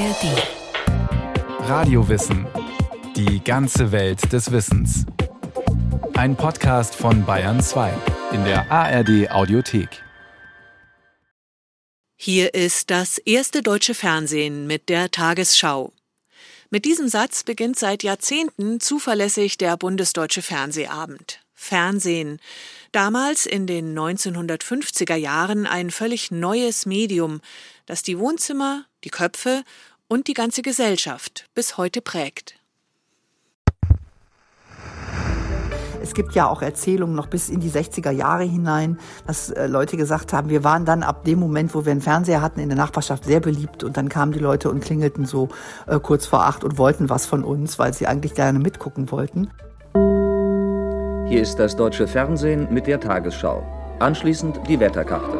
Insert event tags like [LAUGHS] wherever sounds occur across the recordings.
ARD. Radiowissen. Die ganze Welt des Wissens. Ein Podcast von Bayern 2 in der ARD Audiothek. Hier ist das erste deutsche Fernsehen mit der Tagesschau. Mit diesem Satz beginnt seit Jahrzehnten zuverlässig der bundesdeutsche Fernsehabend. Fernsehen. Damals in den 1950er Jahren ein völlig neues Medium, das die Wohnzimmer, die Köpfe und die ganze Gesellschaft bis heute prägt. Es gibt ja auch Erzählungen noch bis in die 60er Jahre hinein, dass äh, Leute gesagt haben, wir waren dann ab dem Moment, wo wir einen Fernseher hatten, in der Nachbarschaft sehr beliebt und dann kamen die Leute und klingelten so äh, kurz vor acht und wollten was von uns, weil sie eigentlich gerne mitgucken wollten. Hier ist das deutsche Fernsehen mit der Tagesschau. Anschließend die Wetterkarte.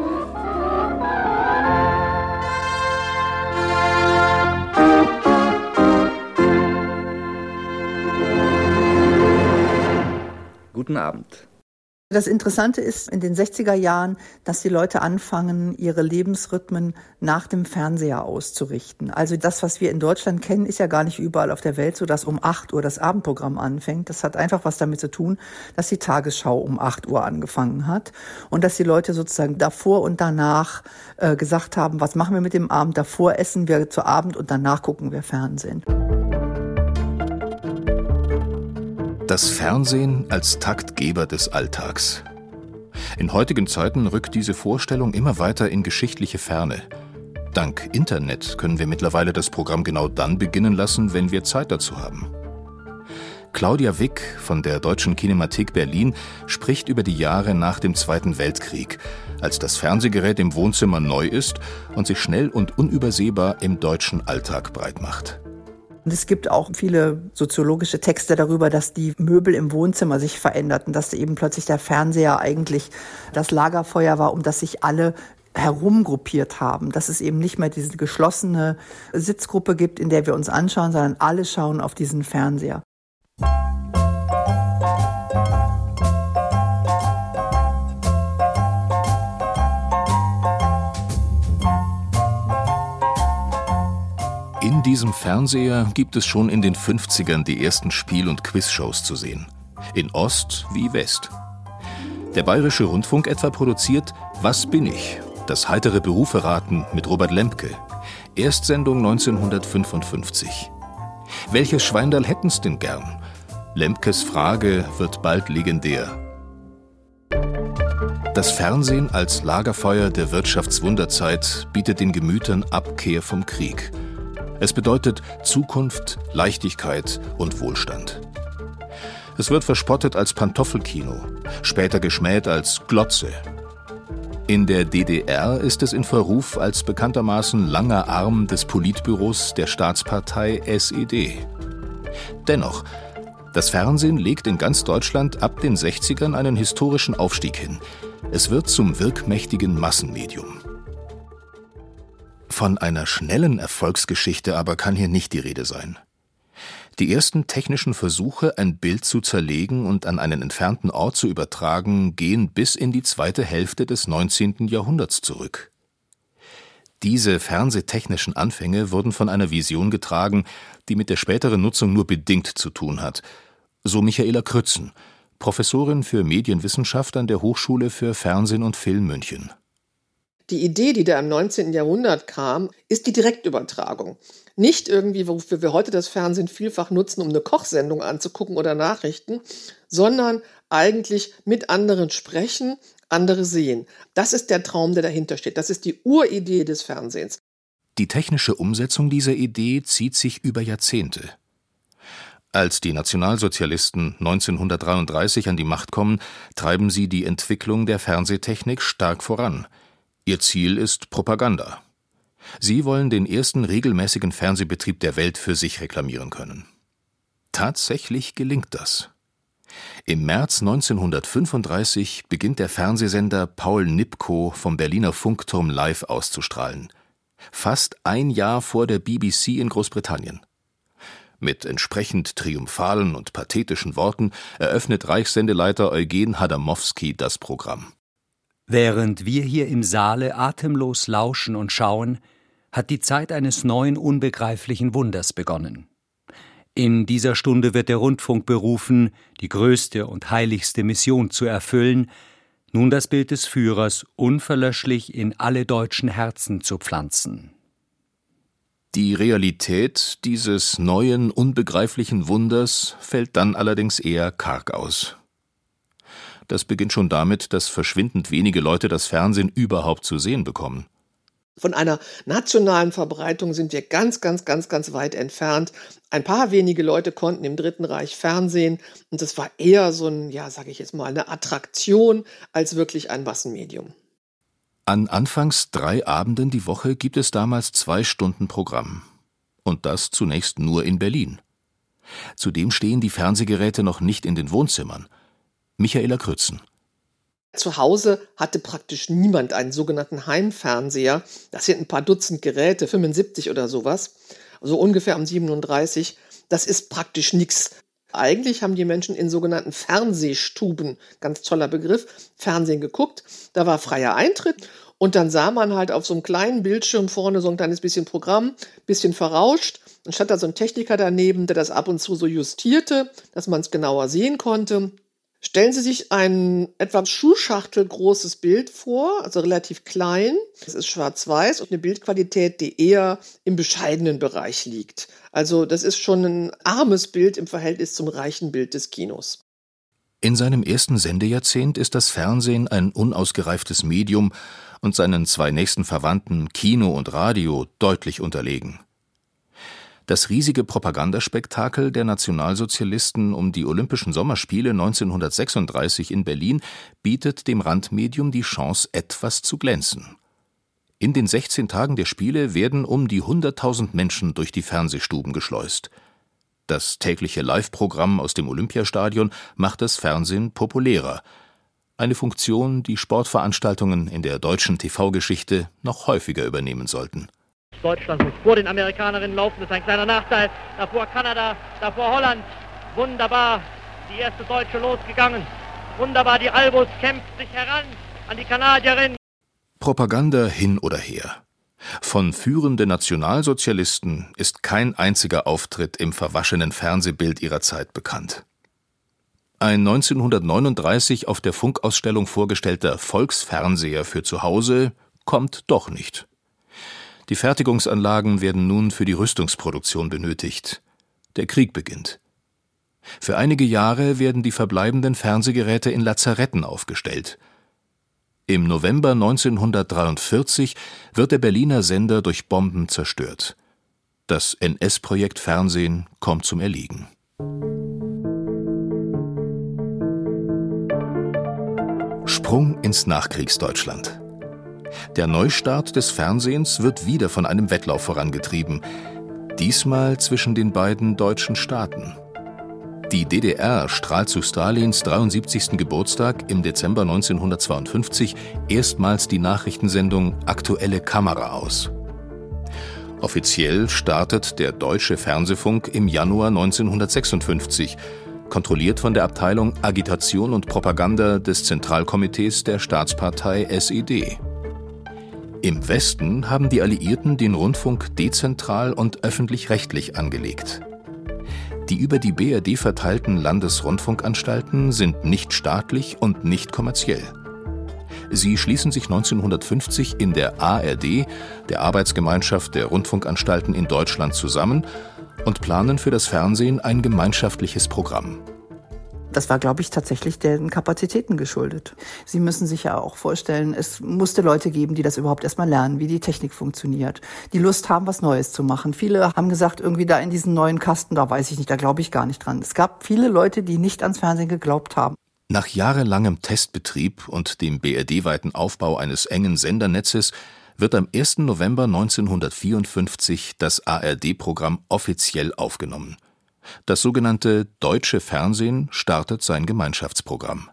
Guten Abend. Das Interessante ist in den 60er Jahren, dass die Leute anfangen, ihre Lebensrhythmen nach dem Fernseher auszurichten. Also das, was wir in Deutschland kennen, ist ja gar nicht überall auf der Welt so, dass um 8 Uhr das Abendprogramm anfängt. Das hat einfach was damit zu tun, dass die Tagesschau um 8 Uhr angefangen hat und dass die Leute sozusagen davor und danach äh, gesagt haben, was machen wir mit dem Abend? Davor essen wir zu Abend und danach gucken wir Fernsehen. Das Fernsehen als Taktgeber des Alltags. In heutigen Zeiten rückt diese Vorstellung immer weiter in geschichtliche Ferne. Dank Internet können wir mittlerweile das Programm genau dann beginnen lassen, wenn wir Zeit dazu haben. Claudia Wick von der Deutschen Kinemathek Berlin spricht über die Jahre nach dem Zweiten Weltkrieg, als das Fernsehgerät im Wohnzimmer neu ist und sich schnell und unübersehbar im deutschen Alltag breitmacht. Und es gibt auch viele soziologische Texte darüber, dass die Möbel im Wohnzimmer sich veränderten, dass eben plötzlich der Fernseher eigentlich das Lagerfeuer war, um das sich alle herumgruppiert haben, dass es eben nicht mehr diese geschlossene Sitzgruppe gibt, in der wir uns anschauen, sondern alle schauen auf diesen Fernseher. In diesem Fernseher gibt es schon in den 50ern die ersten Spiel- und Quizshows zu sehen. In Ost wie West. Der Bayerische Rundfunk etwa produziert Was bin ich? Das heitere Berufe raten mit Robert Lempke. Erstsendung 1955. Welches Schweindal hätten's denn gern? Lemkes Frage wird bald legendär. Das Fernsehen als Lagerfeuer der Wirtschaftswunderzeit bietet den Gemütern Abkehr vom Krieg – es bedeutet Zukunft, Leichtigkeit und Wohlstand. Es wird verspottet als Pantoffelkino, später geschmäht als Glotze. In der DDR ist es in Verruf als bekanntermaßen langer Arm des Politbüros der Staatspartei SED. Dennoch, das Fernsehen legt in ganz Deutschland ab den 60ern einen historischen Aufstieg hin. Es wird zum wirkmächtigen Massenmedium. Von einer schnellen Erfolgsgeschichte aber kann hier nicht die Rede sein. Die ersten technischen Versuche, ein Bild zu zerlegen und an einen entfernten Ort zu übertragen, gehen bis in die zweite Hälfte des 19. Jahrhunderts zurück. Diese fernsehtechnischen Anfänge wurden von einer Vision getragen, die mit der späteren Nutzung nur bedingt zu tun hat, so Michaela Krützen, Professorin für Medienwissenschaft an der Hochschule für Fernsehen und Film München. Die Idee, die da im 19. Jahrhundert kam, ist die Direktübertragung. Nicht irgendwie, wofür wir heute das Fernsehen vielfach nutzen, um eine Kochsendung anzugucken oder Nachrichten, sondern eigentlich mit anderen sprechen, andere sehen. Das ist der Traum, der dahinter steht. Das ist die Uridee des Fernsehens. Die technische Umsetzung dieser Idee zieht sich über Jahrzehnte. Als die Nationalsozialisten 1933 an die Macht kommen, treiben sie die Entwicklung der Fernsehtechnik stark voran – Ihr Ziel ist Propaganda. Sie wollen den ersten regelmäßigen Fernsehbetrieb der Welt für sich reklamieren können. Tatsächlich gelingt das. Im März 1935 beginnt der Fernsehsender Paul Nipkow vom Berliner Funkturm live auszustrahlen. Fast ein Jahr vor der BBC in Großbritannien. Mit entsprechend triumphalen und pathetischen Worten eröffnet Reichssendeleiter Eugen Hadamowski das Programm. Während wir hier im Saale atemlos lauschen und schauen, hat die Zeit eines neuen unbegreiflichen Wunders begonnen. In dieser Stunde wird der Rundfunk berufen, die größte und heiligste Mission zu erfüllen, nun das Bild des Führers unverlöschlich in alle deutschen Herzen zu pflanzen. Die Realität dieses neuen, unbegreiflichen Wunders fällt dann allerdings eher karg aus. Das beginnt schon damit, dass verschwindend wenige Leute das Fernsehen überhaupt zu sehen bekommen. Von einer nationalen Verbreitung sind wir ganz, ganz, ganz, ganz weit entfernt. Ein paar wenige Leute konnten im Dritten Reich Fernsehen und das war eher so ein, ja, sage ich jetzt mal, eine Attraktion als wirklich ein Massenmedium. An anfangs drei Abenden die Woche gibt es damals zwei Stunden Programm. Und das zunächst nur in Berlin. Zudem stehen die Fernsehgeräte noch nicht in den Wohnzimmern. Michaela Krützen. Zu Hause hatte praktisch niemand einen sogenannten Heimfernseher. Das sind ein paar Dutzend Geräte, 75 oder sowas. So ungefähr um 37. Das ist praktisch nichts. Eigentlich haben die Menschen in sogenannten Fernsehstuben, ganz toller Begriff, Fernsehen geguckt. Da war freier Eintritt und dann sah man halt auf so einem kleinen Bildschirm vorne so ein kleines bisschen Programm, bisschen verrauscht. Dann stand da so ein Techniker daneben, der das ab und zu so justierte, dass man es genauer sehen konnte. Stellen Sie sich ein etwa Schuhschachtel großes Bild vor, also relativ klein. Es ist schwarz-weiß und eine Bildqualität, die eher im bescheidenen Bereich liegt. Also das ist schon ein armes Bild im Verhältnis zum reichen Bild des Kinos. In seinem ersten Sendejahrzehnt ist das Fernsehen ein unausgereiftes Medium und seinen zwei nächsten Verwandten Kino und Radio deutlich unterlegen. Das riesige Propagandaspektakel der Nationalsozialisten um die Olympischen Sommerspiele 1936 in Berlin bietet dem Randmedium die Chance, etwas zu glänzen. In den 16 Tagen der Spiele werden um die 100.000 Menschen durch die Fernsehstuben geschleust. Das tägliche Live-Programm aus dem Olympiastadion macht das Fernsehen populärer. Eine Funktion, die Sportveranstaltungen in der deutschen TV-Geschichte noch häufiger übernehmen sollten. Deutschland muss vor den Amerikanerinnen laufen, das ist ein kleiner Nachteil. Davor Kanada, davor Holland. Wunderbar, die erste Deutsche losgegangen. Wunderbar, die Albus kämpft sich heran an die Kanadierin. Propaganda hin oder her. Von führenden Nationalsozialisten ist kein einziger Auftritt im verwaschenen Fernsehbild ihrer Zeit bekannt. Ein 1939 auf der Funkausstellung vorgestellter Volksfernseher für zu Hause kommt doch nicht. Die Fertigungsanlagen werden nun für die Rüstungsproduktion benötigt. Der Krieg beginnt. Für einige Jahre werden die verbleibenden Fernsehgeräte in Lazaretten aufgestellt. Im November 1943 wird der Berliner Sender durch Bomben zerstört. Das NS-Projekt Fernsehen kommt zum Erliegen. Sprung ins Nachkriegsdeutschland. Der Neustart des Fernsehens wird wieder von einem Wettlauf vorangetrieben, diesmal zwischen den beiden deutschen Staaten. Die DDR strahlt zu Stalins 73. Geburtstag im Dezember 1952 erstmals die Nachrichtensendung Aktuelle Kamera aus. Offiziell startet der Deutsche Fernsehfunk im Januar 1956, kontrolliert von der Abteilung Agitation und Propaganda des Zentralkomitees der Staatspartei SED. Im Westen haben die Alliierten den Rundfunk dezentral und öffentlich-rechtlich angelegt. Die über die BRD verteilten Landesrundfunkanstalten sind nicht staatlich und nicht kommerziell. Sie schließen sich 1950 in der ARD, der Arbeitsgemeinschaft der Rundfunkanstalten in Deutschland, zusammen und planen für das Fernsehen ein gemeinschaftliches Programm. Das war, glaube ich, tatsächlich den Kapazitäten geschuldet. Sie müssen sich ja auch vorstellen, es musste Leute geben, die das überhaupt erstmal lernen, wie die Technik funktioniert, die Lust haben, was Neues zu machen. Viele haben gesagt, irgendwie da in diesen neuen Kasten, da weiß ich nicht, da glaube ich gar nicht dran. Es gab viele Leute, die nicht ans Fernsehen geglaubt haben. Nach jahrelangem Testbetrieb und dem BRD-weiten Aufbau eines engen Sendernetzes wird am 1. November 1954 das ARD-Programm offiziell aufgenommen. Das sogenannte Deutsche Fernsehen startet sein Gemeinschaftsprogramm.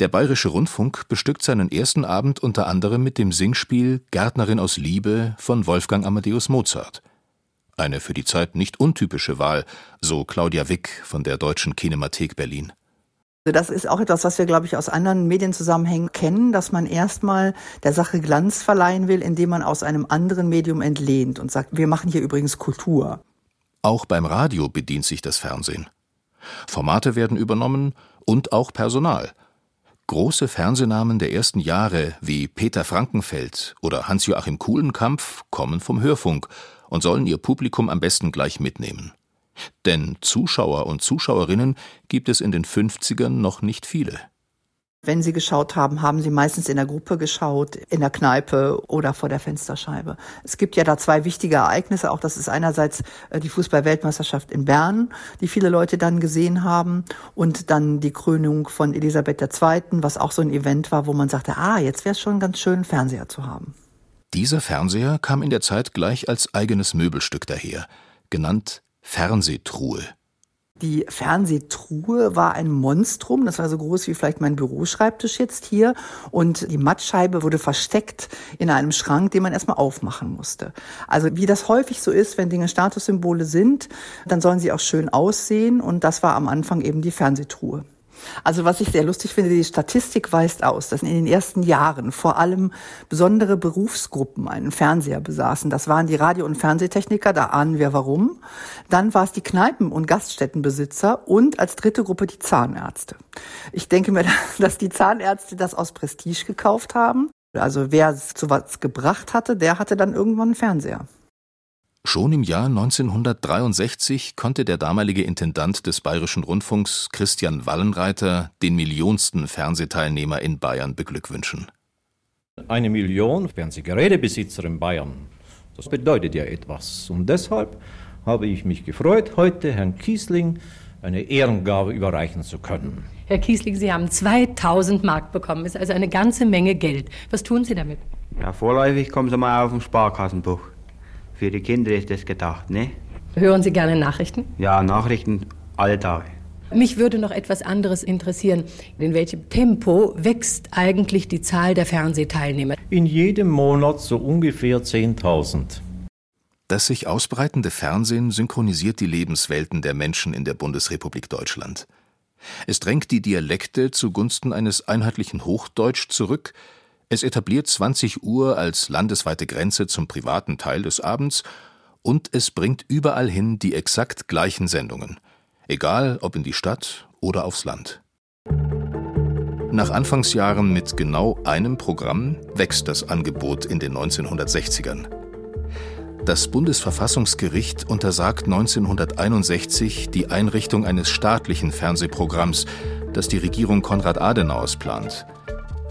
Der Bayerische Rundfunk bestückt seinen ersten Abend unter anderem mit dem Singspiel Gärtnerin aus Liebe von Wolfgang Amadeus Mozart. Eine für die Zeit nicht untypische Wahl, so Claudia Wick von der Deutschen Kinemathek Berlin Das ist auch etwas, was wir, glaube ich, aus anderen Medienzusammenhängen kennen, dass man erstmal der Sache Glanz verleihen will, indem man aus einem anderen Medium entlehnt und sagt, wir machen hier übrigens Kultur. Auch beim Radio bedient sich das Fernsehen. Formate werden übernommen und auch Personal. Große Fernsehnamen der ersten Jahre wie Peter Frankenfeld oder Hans-Joachim Kuhlenkampf kommen vom Hörfunk und sollen ihr Publikum am besten gleich mitnehmen. Denn Zuschauer und Zuschauerinnen gibt es in den 50ern noch nicht viele. Wenn Sie geschaut haben, haben Sie meistens in der Gruppe geschaut, in der Kneipe oder vor der Fensterscheibe. Es gibt ja da zwei wichtige Ereignisse. Auch das ist einerseits äh, die Fußball-Weltmeisterschaft in Bern, die viele Leute dann gesehen haben, und dann die Krönung von Elisabeth II., was auch so ein Event war, wo man sagte, ah, jetzt wäre es schon ganz schön, Fernseher zu haben. Dieser Fernseher kam in der Zeit gleich als eigenes Möbelstück daher, genannt Fernsehtruhe. Die Fernsehtruhe war ein Monstrum, das war so groß wie vielleicht mein Büroschreibtisch jetzt hier. Und die Mattscheibe wurde versteckt in einem Schrank, den man erstmal aufmachen musste. Also wie das häufig so ist, wenn Dinge Statussymbole sind, dann sollen sie auch schön aussehen. Und das war am Anfang eben die Fernsehtruhe. Also was ich sehr lustig finde, die Statistik weist aus, dass in den ersten Jahren vor allem besondere Berufsgruppen einen Fernseher besaßen. Das waren die Radio- und Fernsehtechniker, da ahnen wir warum. Dann war es die Kneipen- und Gaststättenbesitzer und als dritte Gruppe die Zahnärzte. Ich denke mir, [LAUGHS] dass die Zahnärzte das aus Prestige gekauft haben. Also wer es zu was gebracht hatte, der hatte dann irgendwann einen Fernseher. Schon im Jahr 1963 konnte der damalige Intendant des Bayerischen Rundfunks Christian Wallenreiter den millionsten Fernsehteilnehmer in Bayern beglückwünschen. Eine Million Fernsehgerätebesitzer in Bayern, das bedeutet ja etwas. Und deshalb habe ich mich gefreut, heute Herrn Kiesling eine Ehrengabe überreichen zu können. Herr Kiesling, Sie haben 2000 Mark bekommen. Ist also eine ganze Menge Geld. Was tun Sie damit? Ja, vorläufig kommen Sie mal auf ein Sparkassenbuch. Für die Kinder ist das gedacht, ne? Hören Sie gerne Nachrichten? Ja, Nachrichten alle Tage. Mich würde noch etwas anderes interessieren. In welchem Tempo wächst eigentlich die Zahl der Fernsehteilnehmer? In jedem Monat so ungefähr 10.000. Das sich ausbreitende Fernsehen synchronisiert die Lebenswelten der Menschen in der Bundesrepublik Deutschland. Es drängt die Dialekte zugunsten eines einheitlichen Hochdeutsch zurück, es etabliert 20 Uhr als landesweite Grenze zum privaten Teil des Abends und es bringt überall hin die exakt gleichen Sendungen, egal ob in die Stadt oder aufs Land. Nach Anfangsjahren mit genau einem Programm wächst das Angebot in den 1960ern. Das Bundesverfassungsgericht untersagt 1961 die Einrichtung eines staatlichen Fernsehprogramms, das die Regierung Konrad Adenauers plant.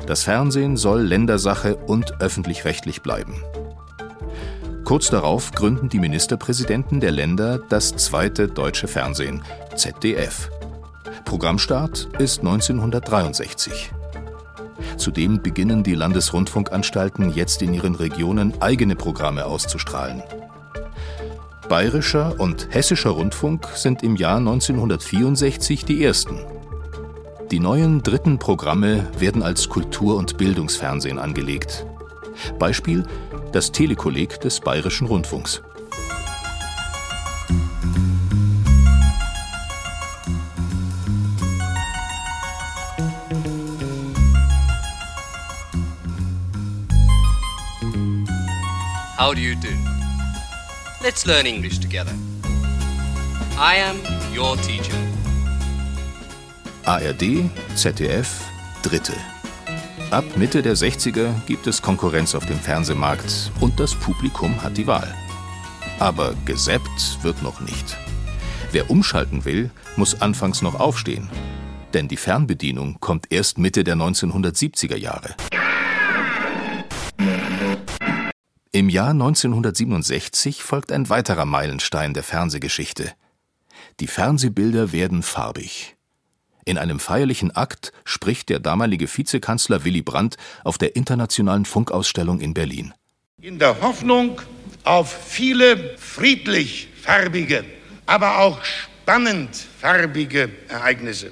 Das Fernsehen soll Ländersache und öffentlich-rechtlich bleiben. Kurz darauf gründen die Ministerpräsidenten der Länder das zweite deutsche Fernsehen, ZDF. Programmstart ist 1963. Zudem beginnen die Landesrundfunkanstalten jetzt in ihren Regionen eigene Programme auszustrahlen. Bayerischer und hessischer Rundfunk sind im Jahr 1964 die ersten. Die neuen dritten Programme werden als Kultur- und Bildungsfernsehen angelegt. Beispiel das Telekolleg des Bayerischen Rundfunks. How do you do? Let's learn English together. I am your teacher. ARD, ZDF, Dritte. Ab Mitte der 60er gibt es Konkurrenz auf dem Fernsehmarkt und das Publikum hat die Wahl. Aber gesäppt wird noch nicht. Wer umschalten will, muss anfangs noch aufstehen. Denn die Fernbedienung kommt erst Mitte der 1970er Jahre. Im Jahr 1967 folgt ein weiterer Meilenstein der Fernsehgeschichte. Die Fernsehbilder werden farbig. In einem feierlichen Akt spricht der damalige Vizekanzler Willy Brandt auf der Internationalen Funkausstellung in Berlin. In der Hoffnung auf viele friedlich farbige, aber auch spannend farbige Ereignisse,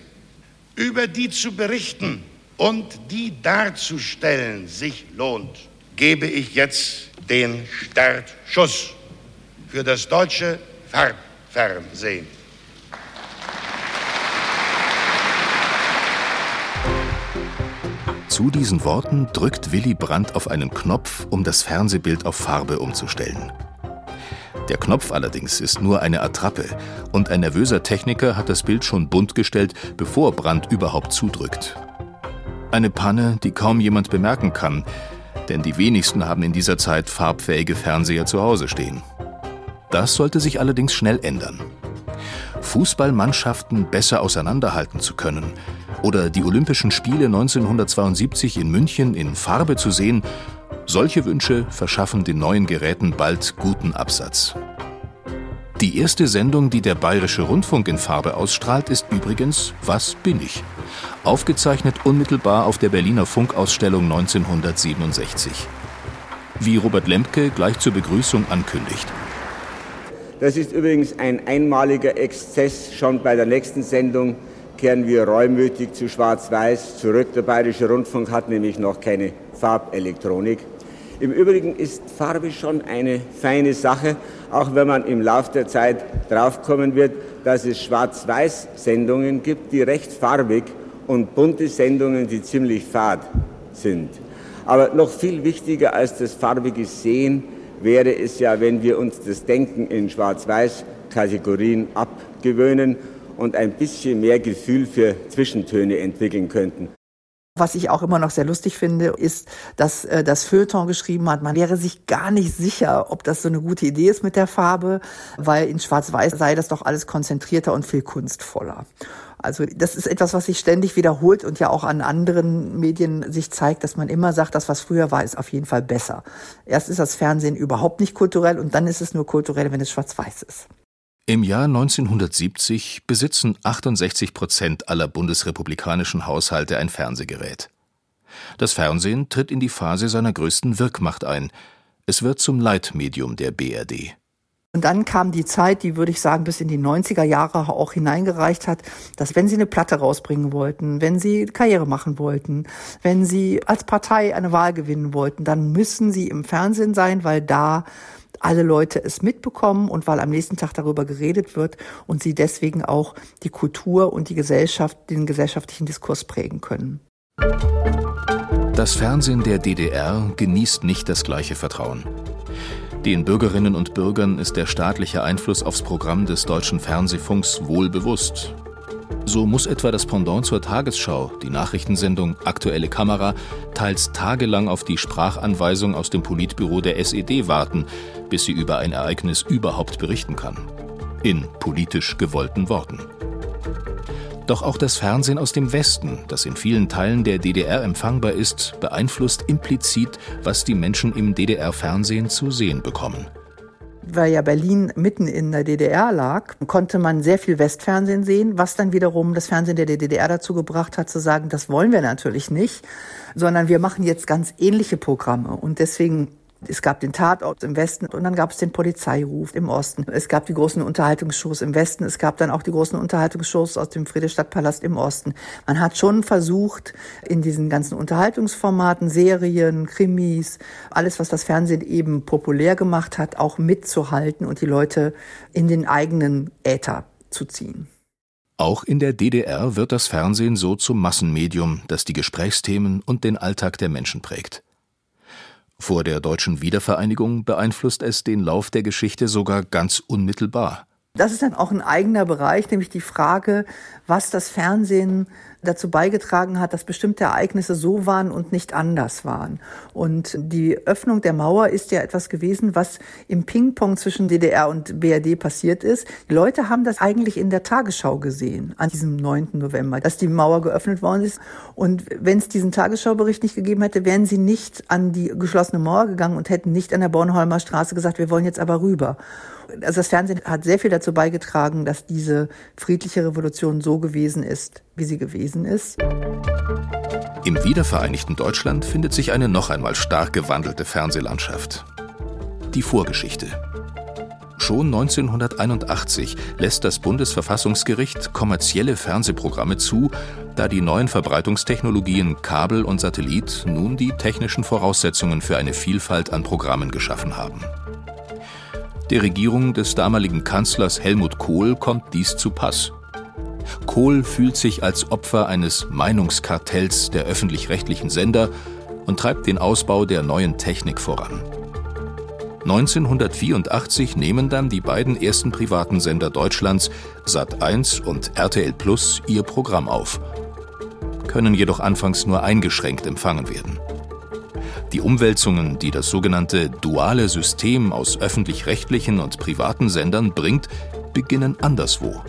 über die zu berichten und die darzustellen sich lohnt, gebe ich jetzt den Startschuss für das deutsche Farbfernsehen. Zu diesen Worten drückt Willy Brandt auf einen Knopf, um das Fernsehbild auf Farbe umzustellen. Der Knopf allerdings ist nur eine Attrappe und ein nervöser Techniker hat das Bild schon bunt gestellt, bevor Brandt überhaupt zudrückt. Eine Panne, die kaum jemand bemerken kann, denn die wenigsten haben in dieser Zeit farbfähige Fernseher zu Hause stehen. Das sollte sich allerdings schnell ändern. Fußballmannschaften besser auseinanderhalten zu können oder die Olympischen Spiele 1972 in München in Farbe zu sehen, solche Wünsche verschaffen den neuen Geräten bald guten Absatz. Die erste Sendung, die der Bayerische Rundfunk in Farbe ausstrahlt, ist übrigens Was bin ich? Aufgezeichnet unmittelbar auf der Berliner Funkausstellung 1967. Wie Robert Lemke gleich zur Begrüßung ankündigt. Das ist übrigens ein einmaliger Exzess. Schon bei der nächsten Sendung kehren wir reumütig zu Schwarz-Weiß zurück. Der Bayerische Rundfunk hat nämlich noch keine Farbelektronik. Im Übrigen ist Farbe schon eine feine Sache, auch wenn man im Laufe der Zeit draufkommen wird, dass es Schwarz-Weiß-Sendungen gibt, die recht farbig und bunte Sendungen, die ziemlich fad sind. Aber noch viel wichtiger als das farbige Sehen wäre es ja, wenn wir uns das Denken in Schwarz-Weiß-Kategorien abgewöhnen und ein bisschen mehr Gefühl für Zwischentöne entwickeln könnten. Was ich auch immer noch sehr lustig finde, ist, dass äh, das Feuilleton geschrieben hat, man wäre sich gar nicht sicher, ob das so eine gute Idee ist mit der Farbe, weil in Schwarz-Weiß sei das doch alles konzentrierter und viel kunstvoller. Also das ist etwas, was sich ständig wiederholt und ja auch an anderen Medien sich zeigt, dass man immer sagt, das, was früher war, ist auf jeden Fall besser. Erst ist das Fernsehen überhaupt nicht kulturell und dann ist es nur kulturell, wenn es schwarz-weiß ist. Im Jahr 1970 besitzen 68 Prozent aller bundesrepublikanischen Haushalte ein Fernsehgerät. Das Fernsehen tritt in die Phase seiner größten Wirkmacht ein. Es wird zum Leitmedium der BRD. Und dann kam die Zeit, die würde ich sagen bis in die 90er Jahre auch hineingereicht hat, dass wenn Sie eine Platte rausbringen wollten, wenn Sie Karriere machen wollten, wenn Sie als Partei eine Wahl gewinnen wollten, dann müssen Sie im Fernsehen sein, weil da alle Leute es mitbekommen und weil am nächsten Tag darüber geredet wird und sie deswegen auch die Kultur und die Gesellschaft, den gesellschaftlichen Diskurs prägen können. Das Fernsehen der DDR genießt nicht das gleiche Vertrauen. Den Bürgerinnen und Bürgern ist der staatliche Einfluss aufs Programm des deutschen Fernsehfunks wohl bewusst. So muss etwa das Pendant zur Tagesschau, die Nachrichtensendung Aktuelle Kamera, teils tagelang auf die Sprachanweisung aus dem Politbüro der SED warten, bis sie über ein Ereignis überhaupt berichten kann. In politisch gewollten Worten. Doch auch das Fernsehen aus dem Westen, das in vielen Teilen der DDR empfangbar ist, beeinflusst implizit, was die Menschen im DDR-Fernsehen zu sehen bekommen weil ja Berlin mitten in der DDR lag, konnte man sehr viel Westfernsehen sehen, was dann wiederum das Fernsehen der DDR dazu gebracht hat, zu sagen, das wollen wir natürlich nicht, sondern wir machen jetzt ganz ähnliche Programme. Und deswegen es gab den Tatort im Westen und dann gab es den Polizeiruf im Osten. Es gab die großen Unterhaltungsshows im Westen. Es gab dann auch die großen Unterhaltungsshows aus dem Friedrichstadtpalast im Osten. Man hat schon versucht, in diesen ganzen Unterhaltungsformaten, Serien, Krimis, alles, was das Fernsehen eben populär gemacht hat, auch mitzuhalten und die Leute in den eigenen Äther zu ziehen. Auch in der DDR wird das Fernsehen so zum Massenmedium, das die Gesprächsthemen und den Alltag der Menschen prägt. Vor der deutschen Wiedervereinigung beeinflusst es den Lauf der Geschichte sogar ganz unmittelbar. Das ist dann auch ein eigener Bereich, nämlich die Frage, was das Fernsehen dazu beigetragen hat, dass bestimmte Ereignisse so waren und nicht anders waren. Und die Öffnung der Mauer ist ja etwas gewesen, was im Ping-Pong zwischen DDR und BRD passiert ist. Die Leute haben das eigentlich in der Tagesschau gesehen, an diesem 9. November, dass die Mauer geöffnet worden ist. Und wenn es diesen Tagesschaubericht nicht gegeben hätte, wären sie nicht an die geschlossene Mauer gegangen und hätten nicht an der Bornholmer Straße gesagt, wir wollen jetzt aber rüber also das Fernsehen hat sehr viel dazu beigetragen, dass diese friedliche Revolution so gewesen ist, wie sie gewesen ist. Im wiedervereinigten Deutschland findet sich eine noch einmal stark gewandelte Fernsehlandschaft. Die Vorgeschichte. Schon 1981 lässt das Bundesverfassungsgericht kommerzielle Fernsehprogramme zu, da die neuen Verbreitungstechnologien Kabel und Satellit nun die technischen Voraussetzungen für eine Vielfalt an Programmen geschaffen haben. Der Regierung des damaligen Kanzlers Helmut Kohl kommt dies zu Pass. Kohl fühlt sich als Opfer eines Meinungskartells der öffentlich-rechtlichen Sender und treibt den Ausbau der neuen Technik voran. 1984 nehmen dann die beiden ersten privaten Sender Deutschlands, Sat1 und RTL Plus, ihr Programm auf, können jedoch anfangs nur eingeschränkt empfangen werden. Die Umwälzungen, die das sogenannte duale System aus öffentlich-rechtlichen und privaten Sendern bringt, beginnen anderswo.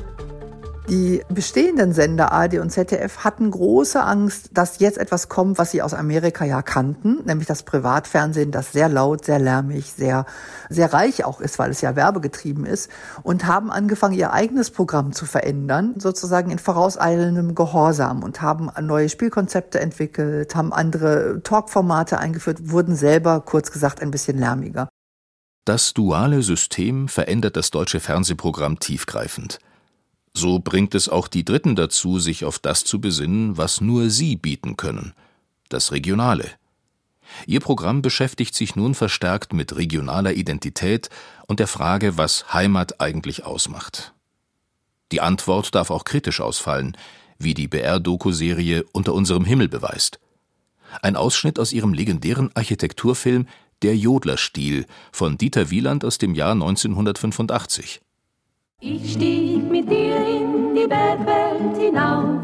Die bestehenden Sender ARD und ZDF hatten große Angst, dass jetzt etwas kommt, was sie aus Amerika ja kannten, nämlich das Privatfernsehen, das sehr laut, sehr lärmig, sehr, sehr reich auch ist, weil es ja werbegetrieben ist, und haben angefangen, ihr eigenes Programm zu verändern, sozusagen in vorauseilendem Gehorsam und haben neue Spielkonzepte entwickelt, haben andere Talkformate eingeführt, wurden selber, kurz gesagt, ein bisschen lärmiger. Das duale System verändert das deutsche Fernsehprogramm tiefgreifend. So bringt es auch die Dritten dazu, sich auf das zu besinnen, was nur sie bieten können, das Regionale. Ihr Programm beschäftigt sich nun verstärkt mit regionaler Identität und der Frage, was Heimat eigentlich ausmacht. Die Antwort darf auch kritisch ausfallen, wie die BR-Doku-Serie Unter unserem Himmel beweist. Ein Ausschnitt aus ihrem legendären Architekturfilm Der Jodlerstil von Dieter Wieland aus dem Jahr 1985. Ich stieg mit dir in die Bergwelt hinauf,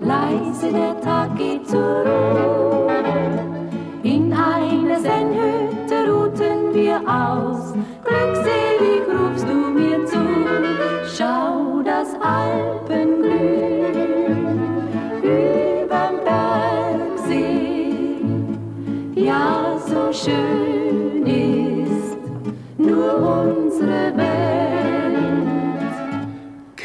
leise der Tag geht zur Ruhe.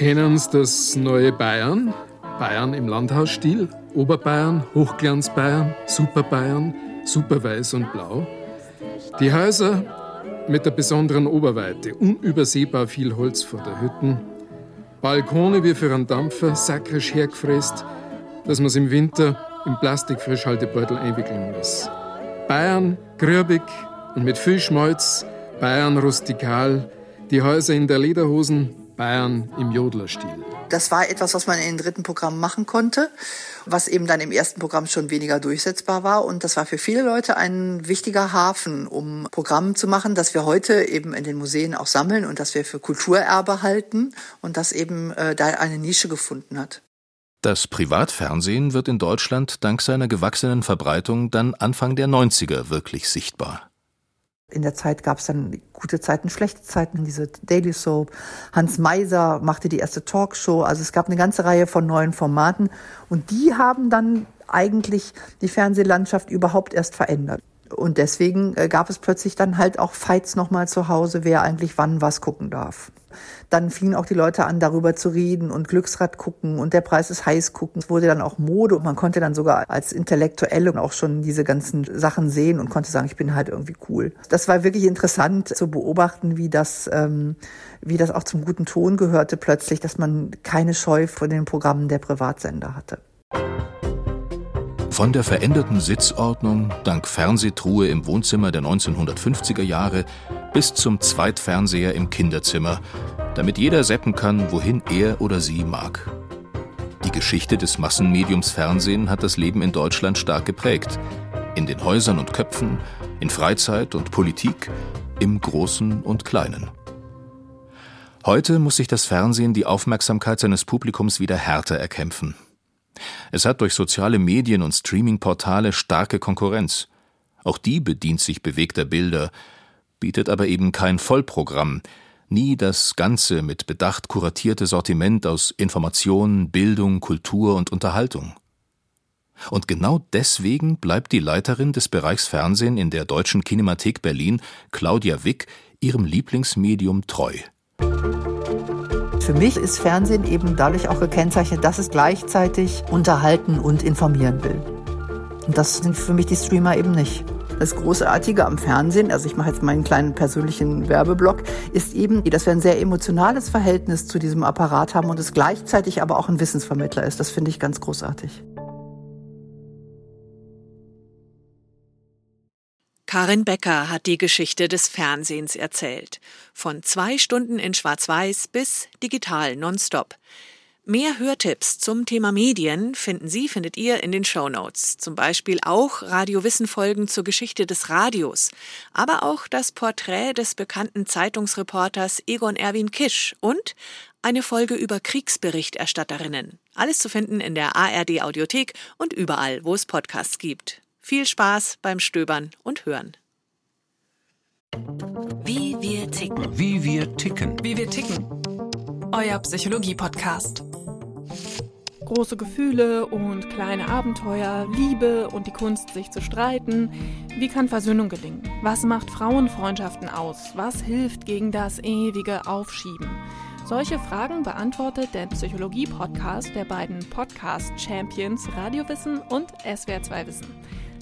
Kennen das neue Bayern? Bayern im Landhausstil, Oberbayern, Hochglanzbayern, Superbayern, Superweiß und Blau. Die Häuser mit der besonderen Oberweite, unübersehbar viel Holz vor der Hütten, Balkone wie für einen Dampfer, sakrisch hergefräst, dass man es im Winter im Plastikfrischhaltebeutel einwickeln muss. Bayern grübig und mit viel Schmalz, Bayern rustikal, die Häuser in der Lederhosen, Bayern im Jodlerstil. Das war etwas, was man in den dritten Programmen machen konnte, was eben dann im ersten Programm schon weniger durchsetzbar war. Und das war für viele Leute ein wichtiger Hafen, um Programme zu machen, das wir heute eben in den Museen auch sammeln und das wir für Kulturerbe halten und das eben äh, da eine Nische gefunden hat. Das Privatfernsehen wird in Deutschland dank seiner gewachsenen Verbreitung dann Anfang der 90er wirklich sichtbar. In der Zeit gab es dann gute Zeiten, schlechte Zeiten, diese Daily Soap. Hans Meiser machte die erste Talkshow. Also es gab eine ganze Reihe von neuen Formaten. Und die haben dann eigentlich die Fernsehlandschaft überhaupt erst verändert. Und deswegen äh, gab es plötzlich dann halt auch Fights nochmal zu Hause, wer eigentlich wann was gucken darf. Dann fingen auch die Leute an, darüber zu reden und Glücksrad gucken und der Preis ist heiß gucken. Es wurde dann auch Mode und man konnte dann sogar als Intellektuelle auch schon diese ganzen Sachen sehen und konnte sagen, ich bin halt irgendwie cool. Das war wirklich interessant zu beobachten, wie das, ähm, wie das auch zum guten Ton gehörte plötzlich, dass man keine Scheu vor den Programmen der Privatsender hatte. Von der veränderten Sitzordnung dank Fernsehtruhe im Wohnzimmer der 1950er Jahre bis zum Zweitfernseher im Kinderzimmer, damit jeder seppen kann, wohin er oder sie mag. Die Geschichte des Massenmediums Fernsehen hat das Leben in Deutschland stark geprägt. In den Häusern und Köpfen, in Freizeit und Politik, im Großen und Kleinen. Heute muss sich das Fernsehen die Aufmerksamkeit seines Publikums wieder härter erkämpfen. Es hat durch soziale Medien und Streaming-Portale starke Konkurrenz. Auch die bedient sich bewegter Bilder, bietet aber eben kein Vollprogramm, nie das ganze mit Bedacht kuratierte Sortiment aus Information, Bildung, Kultur und Unterhaltung. Und genau deswegen bleibt die Leiterin des Bereichs Fernsehen in der Deutschen Kinemathek Berlin, Claudia Wick, ihrem Lieblingsmedium treu. Für mich ist Fernsehen eben dadurch auch gekennzeichnet, dass es gleichzeitig unterhalten und informieren will. Und das sind für mich die Streamer eben nicht. Das Großartige am Fernsehen, also ich mache jetzt meinen kleinen persönlichen Werbeblock, ist eben, dass wir ein sehr emotionales Verhältnis zu diesem Apparat haben und es gleichzeitig aber auch ein Wissensvermittler ist. Das finde ich ganz großartig. Karin Becker hat die Geschichte des Fernsehens erzählt. Von zwei Stunden in Schwarz-Weiß bis digital nonstop. Mehr Hörtipps zum Thema Medien finden Sie, findet ihr in den Show Notes. Zum Beispiel auch Radiowissen-Folgen zur Geschichte des Radios, aber auch das Porträt des bekannten Zeitungsreporters Egon Erwin Kisch und eine Folge über Kriegsberichterstatterinnen. Alles zu finden in der ARD Audiothek und überall, wo es Podcasts gibt. Viel Spaß beim Stöbern und Hören. Wie wir ticken. Wie wir ticken. Wie wir ticken. Euer Psychologie-Podcast. Große Gefühle und kleine Abenteuer, Liebe und die Kunst, sich zu streiten. Wie kann Versöhnung gelingen? Was macht Frauenfreundschaften aus? Was hilft gegen das ewige Aufschieben? Solche Fragen beantwortet der Psychologie-Podcast der beiden Podcast-Champions Radiowissen und SWR2 Wissen.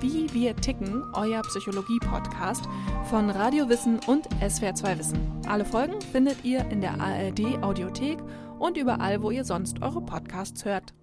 Wie wir ticken, euer Psychologie-Podcast von Radio Wissen und SWR2 Wissen. Alle Folgen findet ihr in der ARD Audiothek und überall, wo ihr sonst eure Podcasts hört.